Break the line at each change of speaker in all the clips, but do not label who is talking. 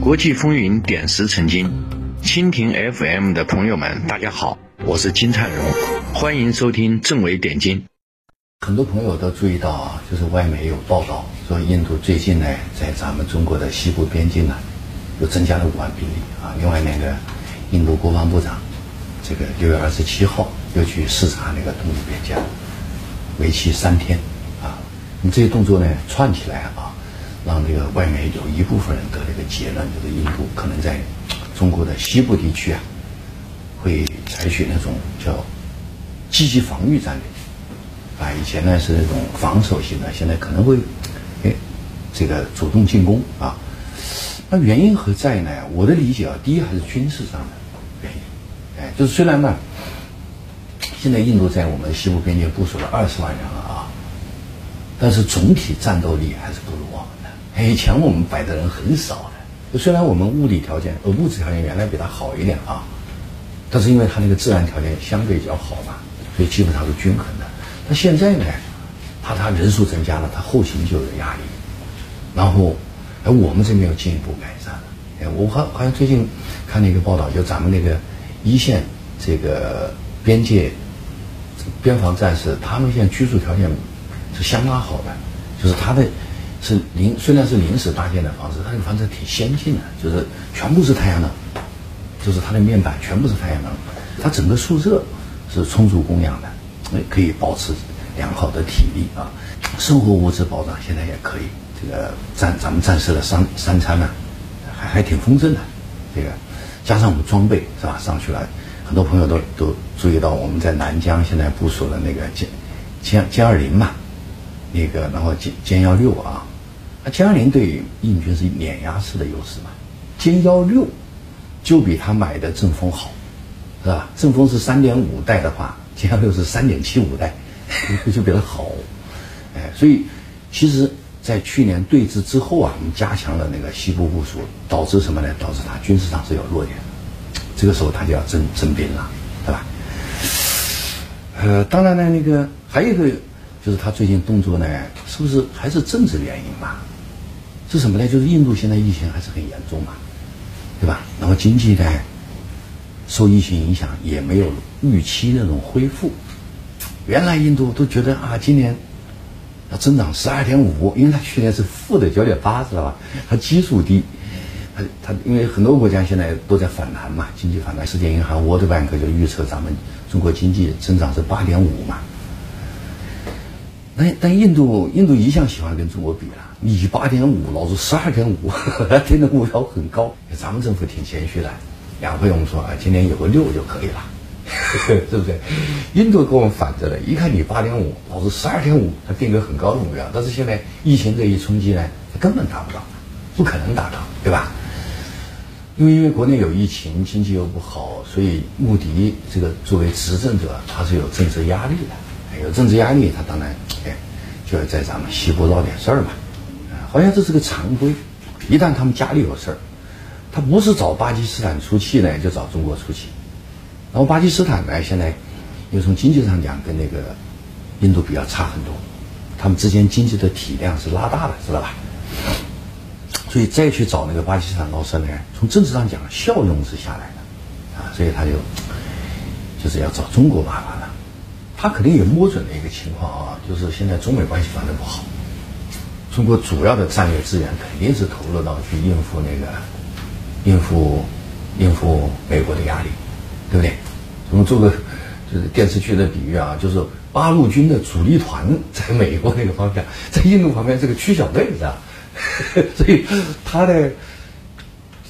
国际风云点石成金，蜻蜓 FM 的朋友们，大家好，我是金灿荣，欢迎收听政委点金。
很多朋友都注意到啊，就是外媒有报道说，印度最近呢，在咱们中国的西部边境呢，又增加了五万兵力啊。另外那个印度国防部长，这个六月二十七号又去视察那个东部边疆，为期三天你。这些动作呢，串起来啊。让这个外面有一部分人得了一个结论，就是印度可能在中国的西部地区啊，会采取那种叫积极防御战略，啊，以前呢是那种防守型的，现在可能会哎这个主动进攻啊。那原因何在呢？我的理解啊，第一还是军事上的原因，哎，就是虽然呢，现在印度在我们西部边界部署了二十万人啊，但是总体战斗力还是不如我们的。以前我们摆的人很少的，虽然我们物理条件呃物质条件原来比他好一点啊，但是因为他那个自然条件相对比较好嘛，所以基本上是均衡的。那现在呢，他他人数增加了，他后勤就有压力，然后哎我们这边要进一步改善了。哎，我好好像最近看了一个报道，就咱们那个一线这个边界边防战士，他们现在居住条件是相当好的，就是他的。是临虽然是临时搭建的房子，它这个房子挺先进的，就是全部是太阳能，就是它的面板全部是太阳能，它整个宿舍是充足供氧的，可以保持良好的体力啊，生活物质保障现在也可以，这个战咱们战士的三三餐呢，还还挺丰盛的，这个加上我们装备是吧上去了，很多朋友都都注意到我们在南疆现在部署了那个歼歼歼二零嘛，那个然后歼歼幺六啊。那歼二零对印军是碾压式的优势嘛？歼幺六就比他买的阵风好，是吧？阵风是三点五代的话，歼幺六是三点七五代，就比它好。哎，所以其实，在去年对峙之后啊，我们加强了那个西部部署，导致什么呢？导致他军事上是有弱点的，这个时候他就要征征兵了，对吧？呃，当然呢，那个还有一个就是他最近动作呢，是不是还是政治原因吧？是什么呢？就是印度现在疫情还是很严重嘛，对吧？然后经济呢，受疫情影响也没有预期那种恢复。原来印度都觉得啊，今年要增长十二点五，因为它去年是负的九点八，知道吧？它基数低，它它因为很多国家现在都在反弹嘛，经济反弹。世界银行 World Bank 就预测咱们中国经济增长是八点五嘛。但但印度印度一向喜欢跟中国比了。你八点五，老子十二点五，定的目标很高。咱们政府挺谦虚的，两会我们说啊，今年有个六就可以了，是不是？印度跟我们反着的，一看你八点五，老子十二点五，他定个很高的目标。但是现在疫情这一冲击呢，他根本达不到，不可能达到，对吧？因为因为国内有疫情，经济又不好，所以穆迪这个作为执政者，他是有政治压力的，有政治压力，他当然哎就要在咱们西部闹点事儿嘛。好像这是个常规，一旦他们家里有事儿，他不是找巴基斯坦出气呢，就找中国出气。然后巴基斯坦呢，现在因为从经济上讲跟那个印度比较差很多，他们之间经济的体量是拉大的，知道吧？所以再去找那个巴基斯坦闹事呢，从政治上讲效用是下来的，啊，所以他就就是要找中国麻烦了。他肯定也摸准了一个情况啊，就是现在中美关系发展不好。中国主要的战略资源肯定是投入到去应付那个，应付应付美国的压力，对不对？我们做个就是电视剧的比喻啊，就是八路军的主力团在美国那个方向，在印度旁边是个区小队，是吧？所以他的，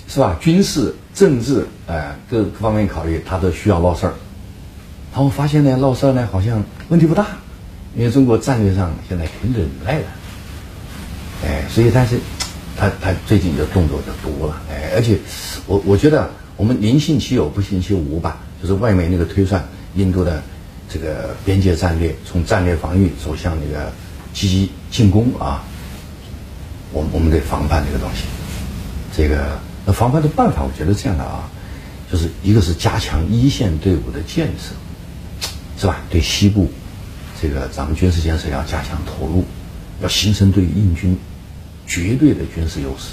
是吧？军事、政治，哎，各各方面考虑，他都需要闹事儿。然后发现呢，闹事儿呢好像问题不大，因为中国战略上现在挺忍耐的。哎，所以但是，他他最近的动作就多了，哎，而且，我我觉得我们宁信其有，不信其无吧，就是外面那个推算，印度的这个边界战略从战略防御走向那个积极进攻啊，我我们得防范这个东西。这个那防范的办法，我觉得这样的啊，就是一个是加强一线队伍的建设，是吧？对西部这个咱们军事建设要加强投入。要形成对印军绝对的军事优势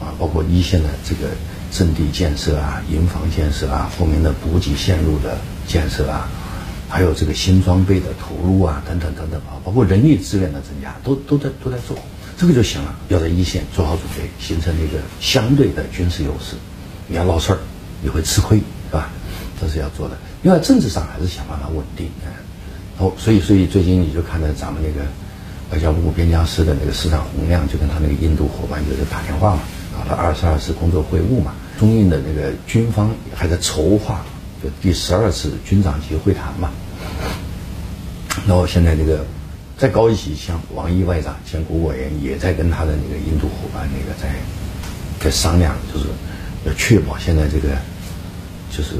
啊，包括一线的这个阵地建设啊、营房建设啊、后面的补给线路的建设啊，还有这个新装备的投入啊，等等等等啊，包括人力资源的增加，都都在都在做，这个就行了。要在一线做好准备，形成一个相对的军事优势。你要闹事儿，你会吃亏，是吧？这是要做的。另外，政治上还是想办法稳定，嗯，哦，所以，所以最近你就看到咱们那个外交部边疆司的那个司长洪亮，就跟他那个印度伙伴就是打电话嘛，搞了二十二次工作会晤嘛，中印的那个军方还在筹划就第十二次军长级会谈嘛。然后现在这个再高一级，像王毅外长兼国务委员也在跟他的那个印度伙伴那个在在商量，就是要确保现在这个就是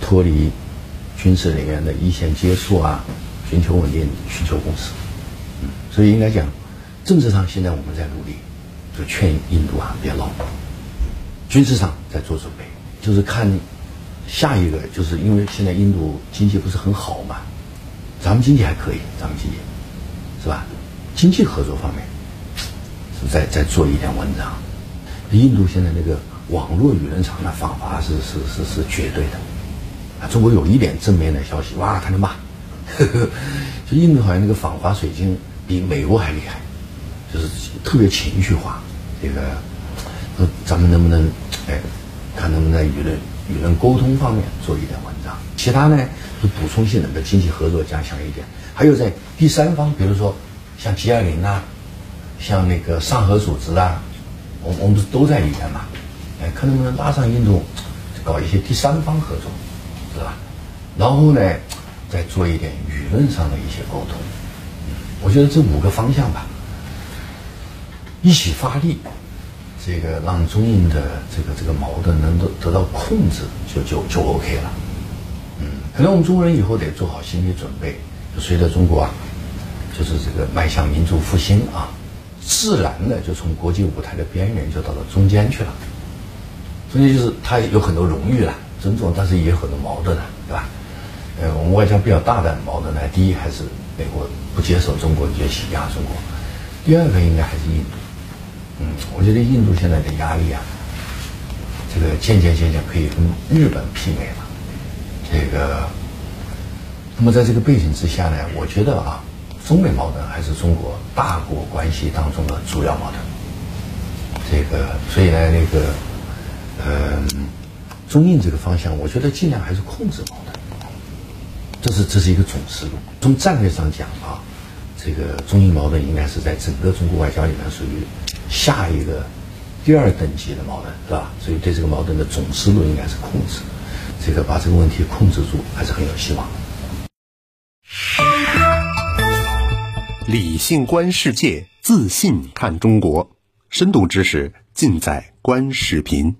脱离。军事人员的一线接触啊，寻求稳定，寻求共识，嗯，所以应该讲，政治上现在我们在努力，就劝印度啊别闹，军事上在做准备，就是看下一个，就是因为现在印度经济不是很好嘛，咱们经济还可以，咱们经济是吧？经济合作方面是在在做一点文章，印度现在那个网络舆论场的访华是是是是绝对的。啊，中国有一点正面的消息，哇，他就骂，就印度好像那个访华水晶比美国还厉害，就是特别情绪化。这个，说咱们能不能，哎，看能不能在舆论舆论沟通方面做一点文章。其他呢，是补充性的，的经济合作加强一点。还有在第三方，比如说像 G 二零啊，像那个上合组织啊，我我们不是都在里面嘛？哎，看能不能拉上印度，搞一些第三方合作。是吧？然后呢，再做一点舆论上的一些沟通。我觉得这五个方向吧，一起发力，这个让中印的这个这个矛盾能得得到控制，就就就 OK 了。嗯，可能我们中国人以后得做好心理准备，就随着中国啊，就是这个迈向民族复兴啊，自然的就从国际舞台的边缘就到了中间去了。中间就是他有很多荣誉了。尊重，但是也有很多矛盾啊，对吧？呃，我们外交比较大的矛盾呢，第一还是美国不接受中国崛起压中国，第二个应该还是印度。嗯，我觉得印度现在的压力啊，这个渐渐渐渐可以跟日本媲美了。这个，那么在这个背景之下呢，我觉得啊，中美矛盾还是中国大国关系当中的主要矛盾。这个，所以呢，那个，嗯。中印这个方向，我觉得尽量还是控制矛盾，这是这是一个总思路。从战略上讲啊，这个中印矛盾应该是在整个中国外交里面属于下一个第二等级的矛盾，是吧？所以对这个矛盾的总思路应该是控制，这个把这个问题控制住还是很有希望的。
理性观世界，自信看中国，深度知识尽在观视频。